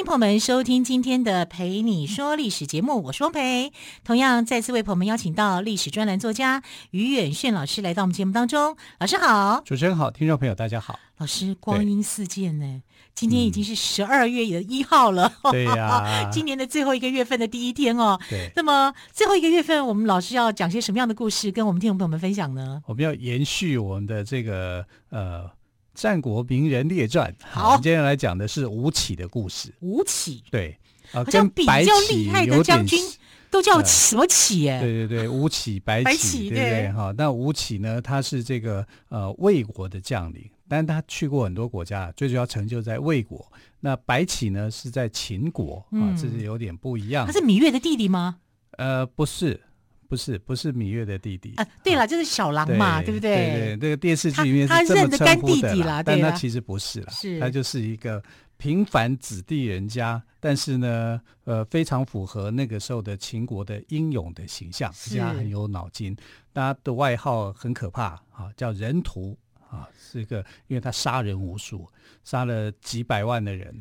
欢迎朋友们收听今天的《陪你说历史》节目，我是汪蓓。同样再次为朋友们邀请到历史专栏作家于远炫老师来到我们节目当中。老师好，主持人好，听众朋友大家好。老师，光阴似箭呢，今天已经是十二月的一号了。嗯、对呀、啊，今年的最后一个月份的第一天哦。对。那么最后一个月份，我们老师要讲些什么样的故事，跟我们听众朋友们分享呢？我们要延续我们的这个呃。战国名人列传，好，我们今天来讲的是吴起的故事。吴起，对，啊，跟比较厉害的将军都叫什么起？哎，对对对，吴起、白起，白起对不对？哈，那吴起呢，他是这个呃魏国的将领，但是他去过很多国家，最主要成就在魏国。那白起呢，是在秦国啊，这是有点不一样。他是芈月的弟弟吗？呃，不是。不是不是芈月的弟弟啊，对了，就是小狼嘛，对不对？对对，那个电视剧里面他认的干弟弟啦，但他其实不是啦，是他就是一个平凡子弟人家，但是呢，呃，非常符合那个时候的秦国的英勇的形象，而且他很有脑筋。他的外号很可怕啊，叫人屠啊，是一个，因为他杀人无数，杀了几百万的人。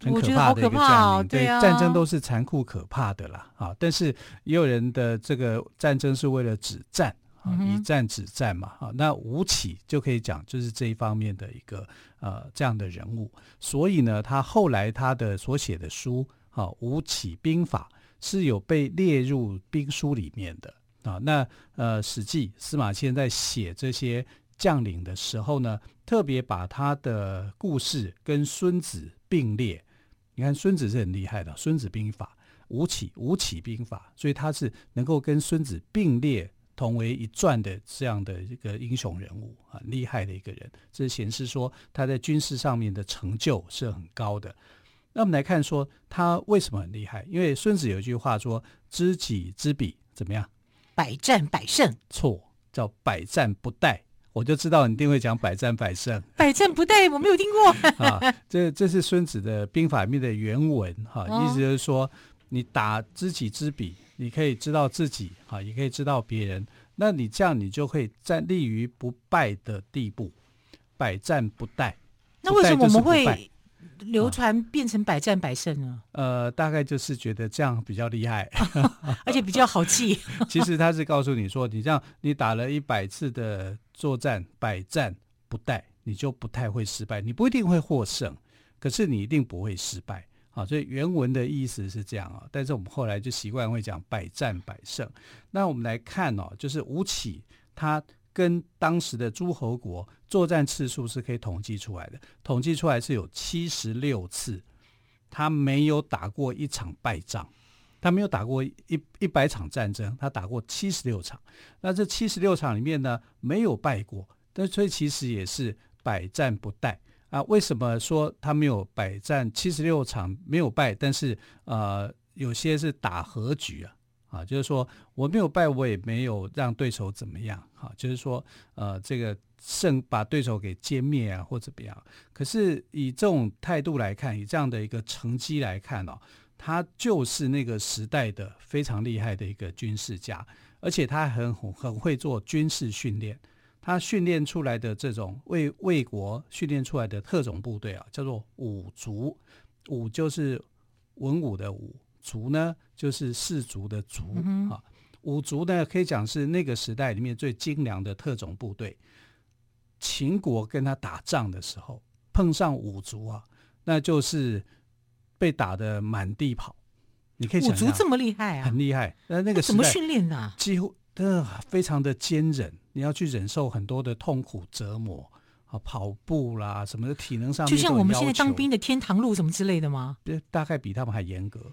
很可怕的一个将领，对，对啊，战争都是残酷可怕的啦啊！但是也有人的这个战争是为了止战啊，以战止战嘛啊。那吴起就可以讲，就是这一方面的一个呃这样的人物。所以呢，他后来他的所写的书啊，《吴起兵法》是有被列入兵书里面的啊。那呃，《史记》司马迁在写这些将领的时候呢，特别把他的故事跟孙子并列。你看孙子是很厉害的，《孙子兵法》吴起，吴起兵法，所以他是能够跟孙子并列同为一传的这样的一个英雄人物，很厉害的一个人。这显示说他在军事上面的成就是很高的。那我们来看说他为什么很厉害？因为孙子有一句话说：“知己知彼，怎么样？百战百胜。”错，叫百战不殆。我就知道你一定会讲百战百胜，百战不殆，我没有听过 啊。这这是孙子的兵法里面的原文哈、啊，意思就是说，你打知己知彼，你可以知道自己哈、啊，也可以知道别人，那你这样你就会站立于不败的地步，百战不殆。那为什么我们会？流传变成百战百胜了？呃，大概就是觉得这样比较厉害，而且比较好记。其实他是告诉你说，你这样你打了一百次的作战，百战不殆，你就不太会失败。你不一定会获胜，可是你一定不会失败。好，所以原文的意思是这样啊。但是我们后来就习惯会讲百战百胜。那我们来看哦，就是吴起他。跟当时的诸侯国作战次数是可以统计出来的，统计出来是有七十六次，他没有打过一场败仗，他没有打过一一百场战争，他打过七十六场。那这七十六场里面呢，没有败过，但所以其实也是百战不殆啊。为什么说他没有百战七十六场没有败，但是呃有些是打和局啊？啊，就是说我没有败，我也没有让对手怎么样。哈，就是说，呃，这个胜把对手给歼灭啊，或怎么样。可是以这种态度来看，以这样的一个成绩来看哦，他就是那个时代的非常厉害的一个军事家，而且他很很会做军事训练。他训练出来的这种为魏国训练出来的特种部队啊，叫做五族。五就是文武的武。族呢，就是士族的族啊、嗯。五族呢，可以讲是那个时代里面最精良的特种部队。秦国跟他打仗的时候，碰上五族啊，那就是被打得满地跑。你可以想，五族这么厉害啊，很厉害。那那个怎么训练的？几乎的非常的坚忍，你要去忍受很多的痛苦折磨啊，跑步啦什么的，体能上面，就像我们现在当兵的天堂路什么之类的吗？大概比他们还严格。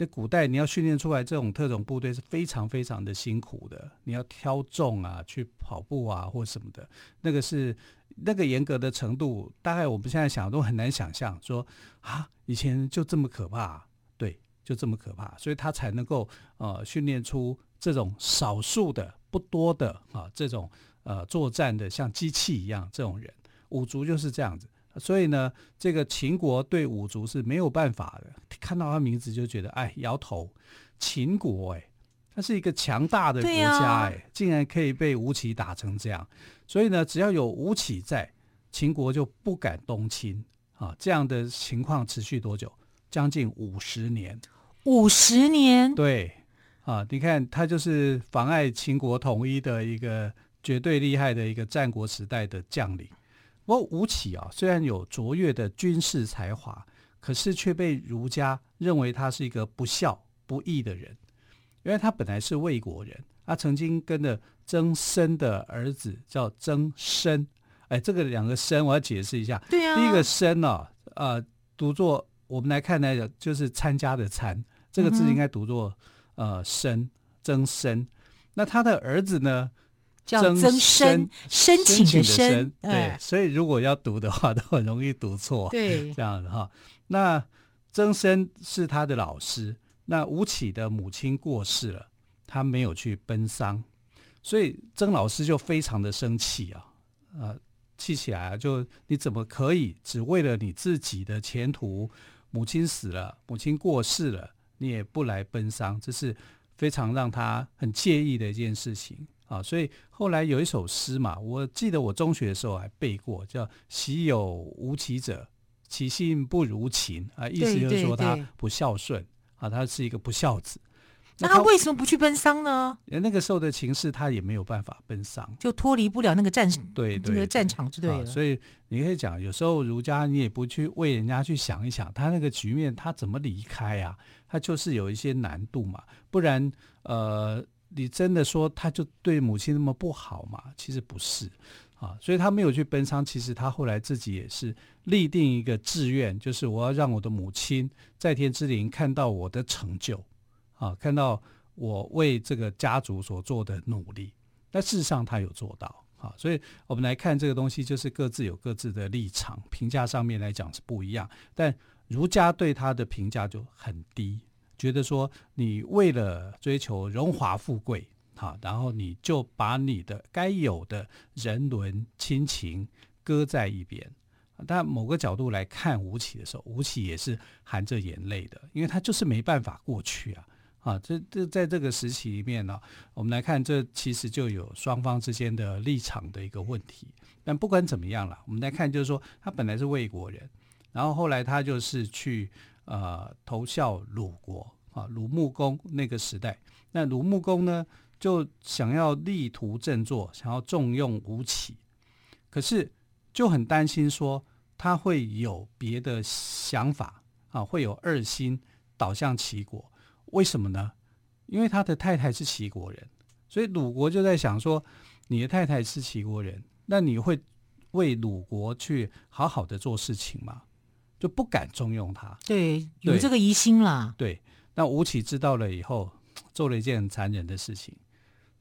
在古代，你要训练出来这种特种部队是非常非常的辛苦的。你要挑重啊，去跑步啊，或什么的，那个是那个严格的程度，大概我们现在想都很难想象。说啊，以前就这么可怕，对，就这么可怕，所以他才能够呃训练出这种少数的不多的啊这种呃作战的像机器一样这种人，五族就是这样子。所以呢，这个秦国对五族是没有办法的。看到他名字就觉得，哎，摇头。秦国，哎，他是一个强大的国家，哎，竟然可以被吴起打成这样。所以呢，只要有吴起在，秦国就不敢东侵啊。这样的情况持续多久？将近五十年。五十年？对，啊，你看他就是妨碍秦国统一的一个绝对厉害的一个战国时代的将领。不过吴起啊，虽然有卓越的军事才华，可是却被儒家认为他是一个不孝不义的人。因为他本来是魏国人，他曾经跟着曾参的儿子叫曾参。哎，这个两个参我要解释一下。对啊。第一个参呢，呃，读作我们来看呢就是参加的参，这个字应该读作呃参，曾参。那他的儿子呢？叫曾生，申请的申，对，所以如果要读的话，都很容易读错。对，这样子哈。那曾生是他的老师。那吴起的母亲过世了，他没有去奔丧，所以曾老师就非常的生气啊，呃，气起来就你怎么可以只为了你自己的前途，母亲死了，母亲过世了，你也不来奔丧，这是非常让他很介意的一件事情。啊，所以后来有一首诗嘛，我记得我中学的时候还背过，叫“昔有无其者，其性不如秦”，啊，意思就是说他不孝顺啊，他是一个不孝子。那他为什么不去奔丧呢？那个时候的情势，他也没有办法奔丧，就脱离不了那个战对对那个战场之对了。所以你可以讲，有时候儒家你也不去为人家去想一想，他那个局面他怎么离开啊？他就是有一些难度嘛，不然呃。你真的说他就对母亲那么不好吗？其实不是啊，所以他没有去奔丧。其实他后来自己也是立定一个志愿，就是我要让我的母亲在天之灵看到我的成就啊，看到我为这个家族所做的努力。但事实上他有做到啊，所以我们来看这个东西，就是各自有各自的立场，评价上面来讲是不一样。但儒家对他的评价就很低。觉得说你为了追求荣华富贵，好，然后你就把你的该有的人伦亲情搁在一边。但某个角度来看吴起的时候，吴起也是含着眼泪的，因为他就是没办法过去啊。啊，这这在这个时期里面呢，我们来看这其实就有双方之间的立场的一个问题。但不管怎么样了，我们来看就是说他本来是魏国人，然后后来他就是去。呃，投效鲁国啊，鲁穆公那个时代，那鲁穆公呢就想要力图振作，想要重用吴起，可是就很担心说他会有别的想法啊，会有二心倒向齐国。为什么呢？因为他的太太是齐国人，所以鲁国就在想说，你的太太是齐国人，那你会为鲁国去好好的做事情吗？就不敢重用他，对，有这个疑心啦。对，那吴起知道了以后，做了一件很残忍的事情，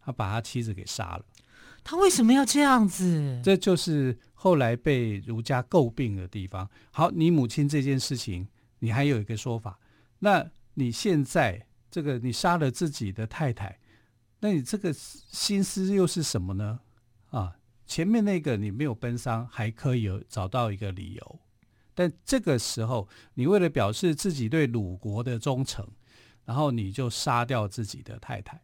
他把他妻子给杀了。他为什么要这样子？这就是后来被儒家诟病的地方。好，你母亲这件事情，你还有一个说法，那你现在这个你杀了自己的太太，那你这个心思又是什么呢？啊，前面那个你没有奔丧，还可以有找到一个理由。但这个时候，你为了表示自己对鲁国的忠诚，然后你就杀掉自己的太太，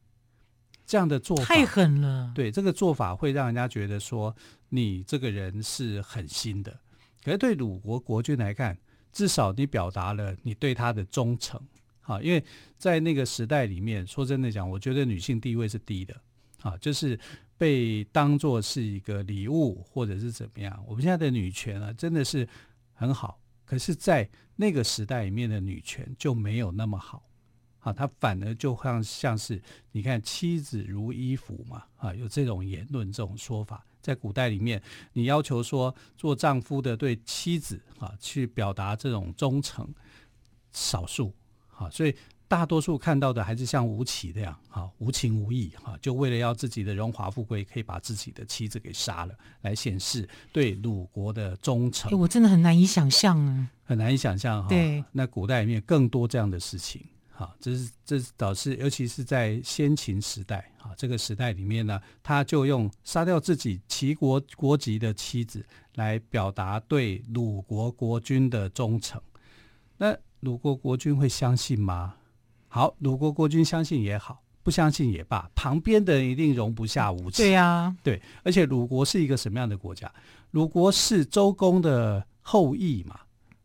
这样的做法太狠了。对，这个做法会让人家觉得说你这个人是狠心的。可是对鲁国国君来看，至少你表达了你对他的忠诚。好，因为在那个时代里面，说真的讲，我觉得女性地位是低的。啊，就是被当做是一个礼物，或者是怎么样。我们现在的女权啊，真的是。很好，可是，在那个时代里面的女权就没有那么好，啊，她反而就像像是你看妻子如衣服嘛，啊，有这种言论这种说法，在古代里面，你要求说做丈夫的对妻子啊去表达这种忠诚，少数，啊，所以。大多数看到的还是像吴起这样，哈，无情无义，哈，就为了要自己的荣华富贵，可以把自己的妻子给杀了，来显示对鲁国的忠诚。欸，我真的很难以想象啊，很难以想象哈。对，那古代里面更多这样的事情，哈，这是这是导致，尤其是在先秦时代，啊，这个时代里面呢，他就用杀掉自己齐国国籍的妻子来表达对鲁国国君的忠诚。那鲁国国君会相信吗？好，鲁国国君相信也好，不相信也罢，旁边的人一定容不下吴起。对呀、啊，对，而且鲁国是一个什么样的国家？鲁国是周公的后裔嘛？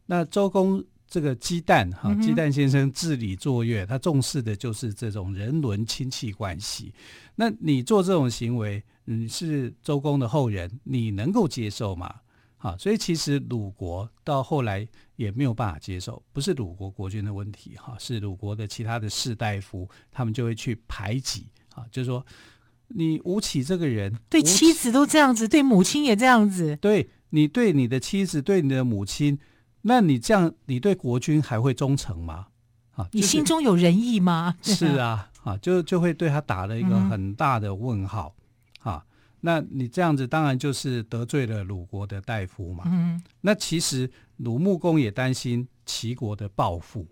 那周公。这个鸡蛋哈，鸡蛋先生治理作乐，他重视的就是这种人伦亲戚关系。那你做这种行为，你是周公的后人，你能够接受吗？好，所以其实鲁国到后来也没有办法接受，不是鲁国国君的问题哈，是鲁国的其他的士大夫，他们就会去排挤啊，就是说你吴起这个人，对妻子都这样子，对母亲也这样子，对你对你的妻子，对你的母亲。那你这样，你对国君还会忠诚吗？啊，你心中有仁义吗？是啊，啊，就就会对他打了一个很大的问号。那你这样子当然就是得罪了鲁国的大夫嘛。嗯。那其实鲁穆公也担心齐国的报复，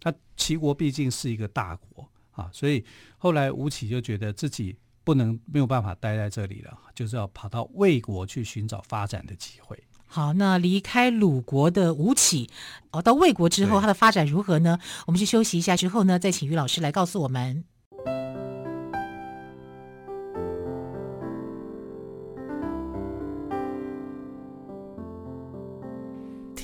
他齐国毕竟是一个大国啊，所以后来吴起就觉得自己不能没有办法待在这里了，就是要跑到魏国去寻找发展的机会。好，那离开鲁国的吴起，哦，到魏国之后，他的发展如何呢？我们去休息一下之后呢，再请于老师来告诉我们。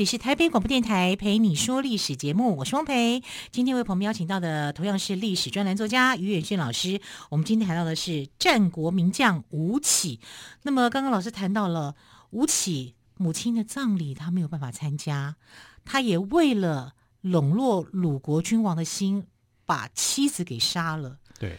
里是台北广播电台陪你说历史节目，我是汪培。今天为朋友们邀请到的同样是历史专栏作家于远炫老师。我们今天谈到的是战国名将吴起。那么刚刚老师谈到了吴起。母亲的葬礼，他没有办法参加。他也为了笼络鲁国君王的心，把妻子给杀了。对，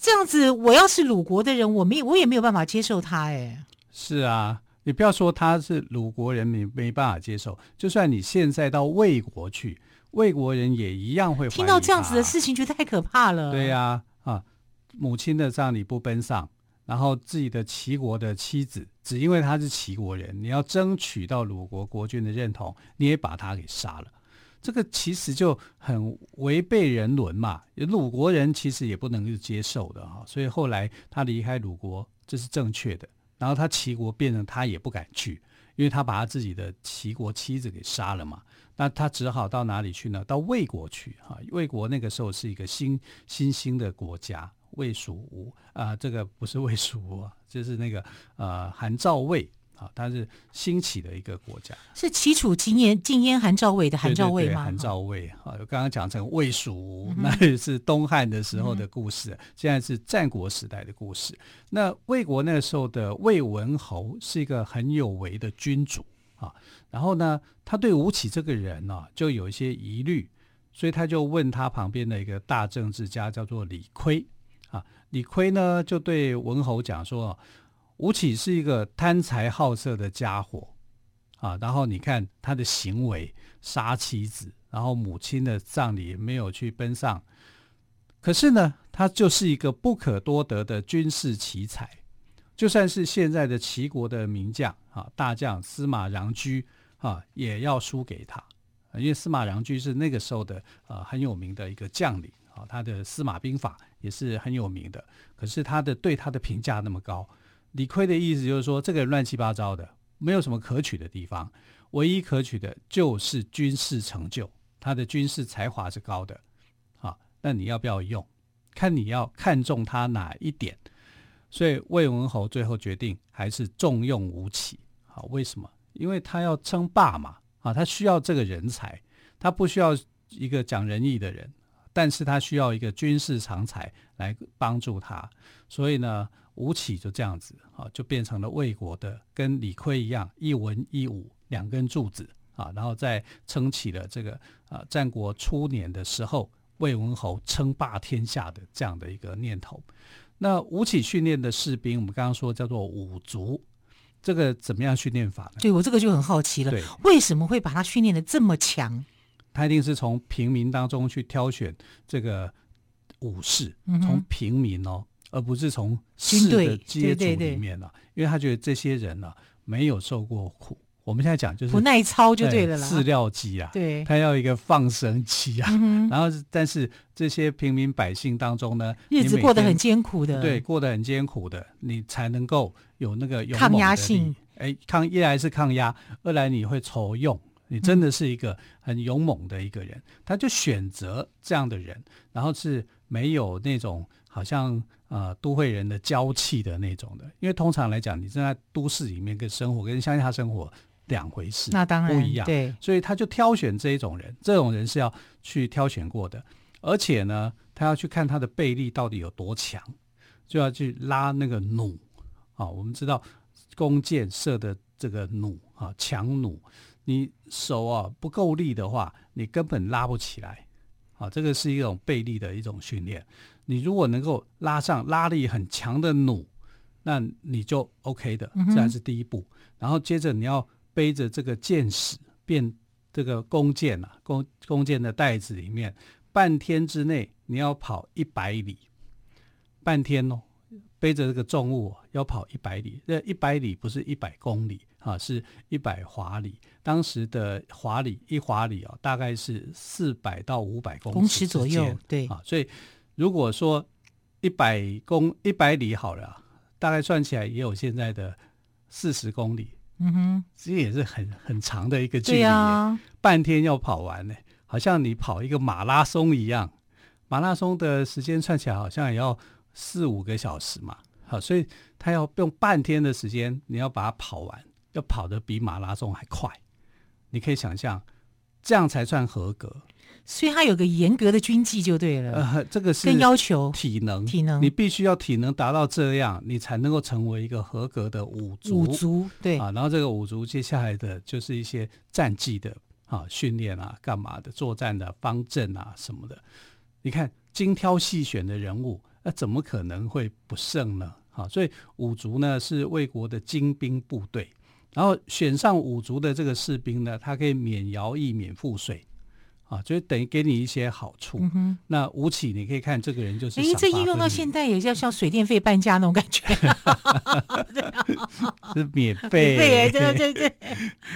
这样子，我要是鲁国的人，我没我也没有办法接受他。哎，是啊，你不要说他是鲁国人民没办法接受，就算你现在到魏国去，魏国人也一样会听到这样子的事情，觉得太可怕了。对呀，啊，啊，母亲的葬礼不奔丧。然后自己的齐国的妻子，只因为他是齐国人，你要争取到鲁国国君的认同，你也把他给杀了，这个其实就很违背人伦嘛。鲁国人其实也不能够接受的哈，所以后来他离开鲁国，这是正确的。然后他齐国变成他也不敢去，因为他把他自己的齐国妻子给杀了嘛。那他只好到哪里去呢？到魏国去哈。魏国那个时候是一个新新兴的国家。魏蜀吴啊，这个不是魏蜀吴啊，就是那个呃韩赵魏啊，它是兴起的一个国家，是齐楚禁烟禁烟韩赵魏的韩赵魏吗？韩赵魏啊，我刚刚讲成魏蜀吴，那也是东汉的时候的故事，嗯、现在是战国时代的故事。那魏国那时候的魏文侯是一个很有为的君主啊，然后呢，他对吴起这个人呢、啊，就有一些疑虑，所以他就问他旁边的一个大政治家，叫做李悝。啊，李悝呢就对文侯讲说，吴起是一个贪财好色的家伙，啊，然后你看他的行为，杀妻子，然后母亲的葬礼没有去奔丧，可是呢，他就是一个不可多得的军事奇才，就算是现在的齐国的名将啊，大将司马穰苴啊，也要输给他，因为司马穰苴是那个时候的呃很有名的一个将领啊。他的司马兵法也是很有名的，可是他的对他的评价那么高，李悝的意思就是说，这个乱七八糟的，没有什么可取的地方，唯一可取的就是军事成就，他的军事才华是高的，啊，那你要不要用？看你要看中他哪一点。所以魏文侯最后决定还是重用吴起，好，为什么？因为他要称霸嘛，啊，他需要这个人才，他不需要一个讲仁义的人。但是他需要一个军事长才来帮助他，所以呢，吴起就这样子啊，就变成了魏国的跟李悝一样一文一武两根柱子啊，然后再撑起了这个啊战国初年的时候，魏文侯称霸天下的这样的一个念头。那吴起训练的士兵，我们刚刚说叫做五卒，这个怎么样训练法呢？对，我这个就很好奇了，对，为什么会把他训练的这么强？他一定是从平民当中去挑选这个武士，嗯、从平民哦，而不是从士的阶层里面呢、啊，因为他觉得这些人呢、啊、没有受过苦。我们现在讲就是不耐操就对了啦，饲料鸡啊，对，他要一个放生鸡啊、嗯，然后但是这些平民百姓当中呢，日子过得很艰苦的，对，过得很艰苦的，你才能够有那个抗压性。哎，抗一来是抗压，二来你会愁用。你真的是一个很勇猛的一个人，嗯、他就选择这样的人，然后是没有那种好像呃都会人的娇气的那种的，因为通常来讲，你正在都市里面跟生活跟乡下生活两回事，那当然不一样，对，所以他就挑选这一种人，这种人是要去挑选过的，而且呢，他要去看他的背力到底有多强，就要去拉那个弩啊，我们知道弓箭射的这个弩啊，强弩。你手啊不够力的话，你根本拉不起来，啊，这个是一种背力的一种训练。你如果能够拉上拉力很强的弩，那你就 OK 的，这还是第一步。嗯、然后接着你要背着这个箭矢，变这个弓箭啊，弓弓箭的袋子里面，半天之内你要跑一百里，半天哦，背着这个重物要跑一百里，这一百里不是一百公里。啊，是一百华里，当时的华里一华里啊，大概是四百到五百公尺左右，对啊，所以如果说一百公一百里好了，大概算起来也有现在的四十公里，嗯哼，这也是很很长的一个距离，啊，半天要跑完呢，好像你跑一个马拉松一样，马拉松的时间算起来好像也要四五个小时嘛，好，所以他要用半天的时间，你要把它跑完。要跑得比马拉松还快，你可以想象，这样才算合格。所以他有个严格的军纪就对了。呃，这个是更要求体能，体能，你必须要体能达到这样，你才能够成为一个合格的五族。五族对啊，然后这个五族接下来的就是一些战绩的啊训练啊，干嘛的作战的方阵啊什么的。你看精挑细选的人物，那怎么可能会不胜呢？啊，所以五族呢是魏国的精兵部队。然后选上五族的这个士兵呢，他可以免徭役、免赋税，啊，就是等于给你一些好处。嗯、那吴起，你可以看这个人就是，哎，这应用到现在也叫像水电费半价那种感觉，是免费，对对对对，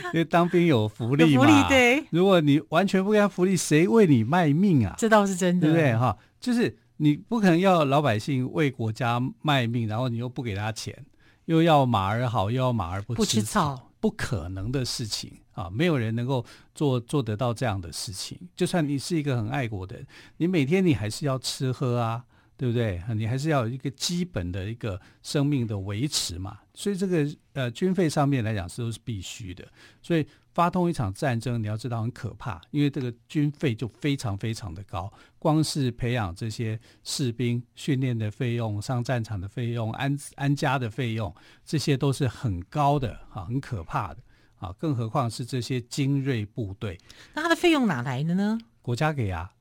因为当兵有福利嘛，福利对。如果你完全不给他福利，谁为你卖命啊？这倒是真的，对不对？哈，就是你不可能要老百姓为国家卖命，然后你又不给他钱。又要马儿好，又要马儿不吃草，不吃草，不可能的事情啊！没有人能够做做得到这样的事情。就算你是一个很爱国的人，你每天你还是要吃喝啊，对不对？你还是要有一个基本的一个生命的维持嘛。所以这个呃军费上面来讲是都是必须的。所以。发动一场战争，你要知道很可怕，因为这个军费就非常非常的高，光是培养这些士兵训练的费用、上战场的费用、安安家的费用，这些都是很高的啊，很可怕的啊，更何况是这些精锐部队。那他的费用哪来的呢？国家给啊。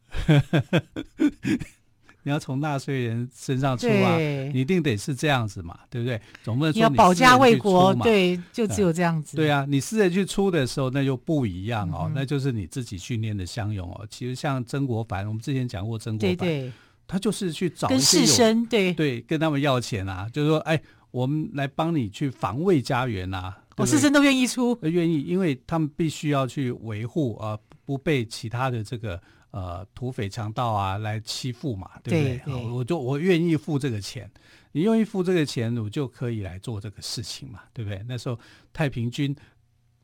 你要从纳税人身上出啊，你一定得是这样子嘛，对不对？总不能说你，你要保家卫国，对，就只有这样子。对啊，你私人去出的时候，那就不一样哦，嗯、那就是你自己训练的乡勇哦。其实像曾国藩，我们之前讲过曾国藩，对对，他就是去找跟士绅，对对，跟他们要钱啊，就是说，哎，我们来帮你去防卫家园啊。哦，士绅都愿意出，愿意，因为他们必须要去维护啊，不被其他的这个。呃，土匪强盗啊，来欺负嘛，对不对？对对，我就我愿意付这个钱，你愿意付这个钱，我就可以来做这个事情嘛，对不对？那时候太平军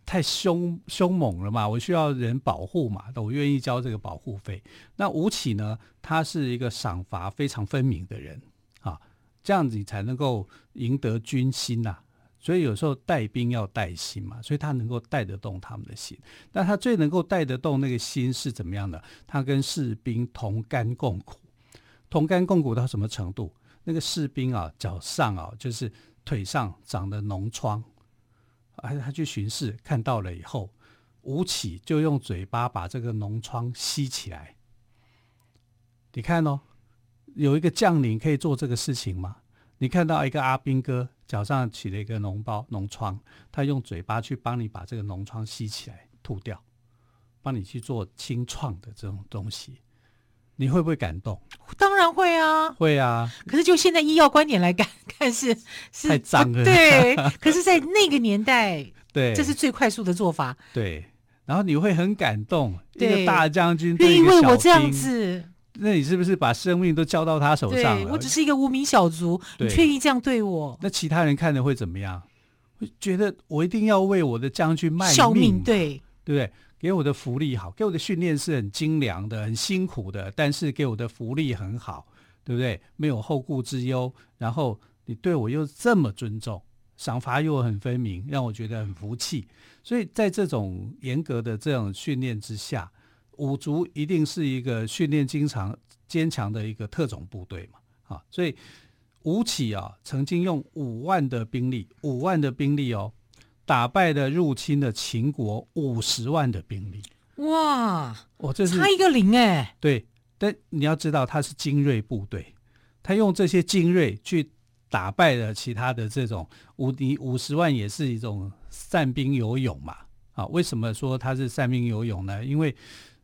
太凶凶猛了嘛，我需要人保护嘛，我愿意交这个保护费。那吴起呢，他是一个赏罚非常分明的人啊，这样子你才能够赢得军心呐、啊。所以有时候带兵要带心嘛，所以他能够带得动他们的心。但他最能够带得动那个心是怎么样的？他跟士兵同甘共苦，同甘共苦到什么程度？那个士兵啊，脚上啊，就是腿上长的脓疮，哎，他去巡视看到了以后，吴起就用嘴巴把这个脓疮吸起来。你看哦，有一个将领可以做这个事情吗？你看到一个阿兵哥脚上起了一个脓包、脓疮，他用嘴巴去帮你把这个脓疮吸起来吐掉，帮你去做清创的这种东西，你会不会感动？当然会啊，会啊。可是就现在医药观点来看，看是是太脏了。对，可是，在那个年代，对，这是最快速的做法。对，然后你会很感动，对一个大将军愿意为我这样子。那你是不是把生命都交到他手上了？我只是一个无名小卒，你却意这样对我。那其他人看了会怎么样？会觉得我一定要为我的将军卖命，效命，对，对不对？给我的福利好，给我的训练是很精良的，很辛苦的，但是给我的福利很好，对不对？没有后顾之忧，然后你对我又这么尊重，赏罚又很分明，让我觉得很服气。所以在这种严格的这种训练之下。五族一定是一个训练经常坚强的一个特种部队嘛，啊，所以吴起啊曾经用五万的兵力，五万的兵力哦，打败了入侵的秦国五十万的兵力。哇，我这是差一个零哎。对，但你要知道他是精锐部队，他用这些精锐去打败了其他的这种无敌五十万，也是一种散兵游勇嘛。啊，为什么说他是散兵游勇呢？因为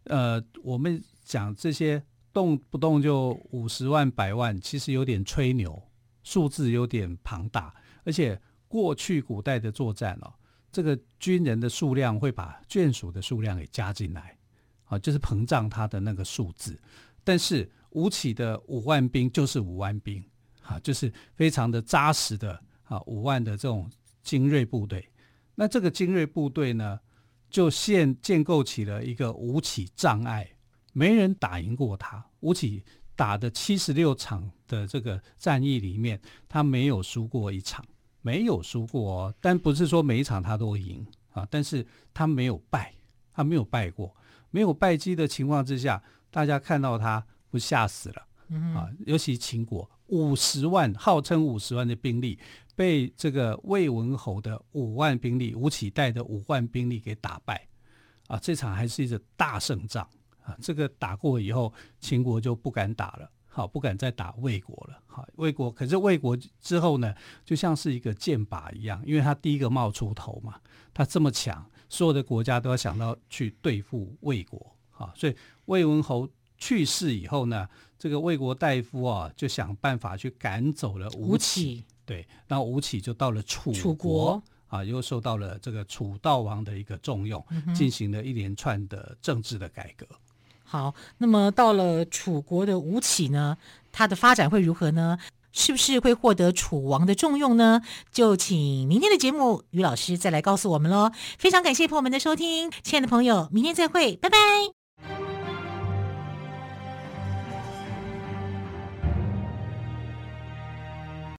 呃，我们讲这些动不动就五十万、百万，其实有点吹牛，数字有点庞大，而且过去古代的作战哦，这个军人的数量会把眷属的数量给加进来，啊，就是膨胀它的那个数字。但是吴起的五万兵就是五万兵，啊，就是非常的扎实的啊，五万的这种精锐部队。那这个精锐部队呢，就现建构起了一个吴起障碍，没人打赢过他。吴起打的七十六场的这个战役里面，他没有输过一场，没有输过哦。但不是说每一场他都赢啊，但是他没有败，他没有败过，没有败绩的情况之下，大家看到他不吓死了啊。尤其秦国五十万，号称五十万的兵力。被这个魏文侯的五万兵力，吴起带的五万兵力给打败，啊，这场还是一个大胜仗啊！这个打过以后，秦国就不敢打了，好，不敢再打魏国了，好，魏国可是魏国之后呢，就像是一个箭靶一样，因为他第一个冒出头嘛，他这么强，所有的国家都要想到去对付魏国，啊，所以魏文侯去世以后呢，这个魏国大夫啊，就想办法去赶走了吴起。对，然后吴起就到了楚国，楚国啊，又受到了这个楚悼王的一个重用，嗯、进行了一连串的政治的改革。好，那么到了楚国的吴起呢，他的发展会如何呢？是不是会获得楚王的重用呢？就请明天的节目于老师再来告诉我们喽。非常感谢朋友们的收听，亲爱的朋友，明天再会，拜拜。